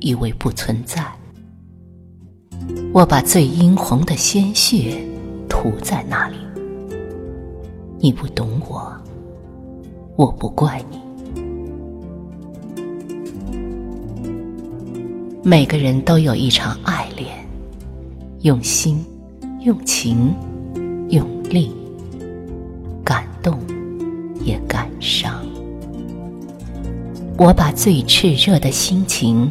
以为不存在。我把最殷红的鲜血涂在那里。你不懂我，我不怪你。每个人都有一场爱恋，用心，用情，用力，感动，也感伤。我把最炽热的心情。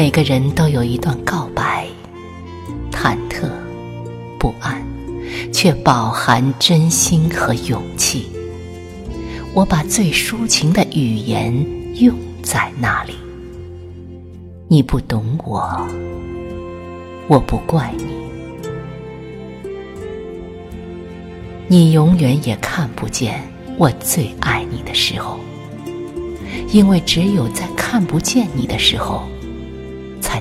每个人都有一段告白，忐忑、不安，却饱含真心和勇气。我把最抒情的语言用在那里。你不懂我，我不怪你。你永远也看不见我最爱你的时候，因为只有在看不见你的时候。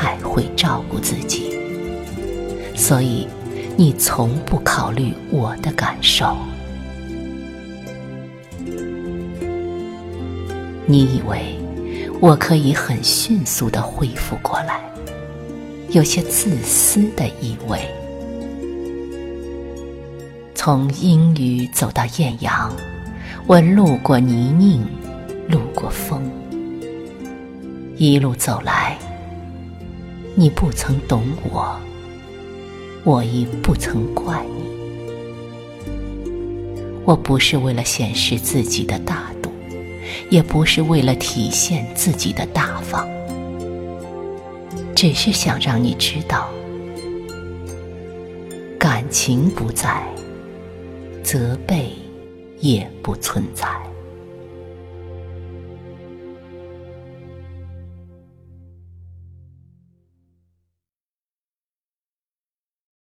太会照顾自己，所以你从不考虑我的感受。你以为我可以很迅速的恢复过来，有些自私的意味。从阴雨走到艳阳，我路过泥泞，路过风，一路走来。你不曾懂我，我亦不曾怪你。我不是为了显示自己的大度，也不是为了体现自己的大方，只是想让你知道，感情不在，责备也不存在。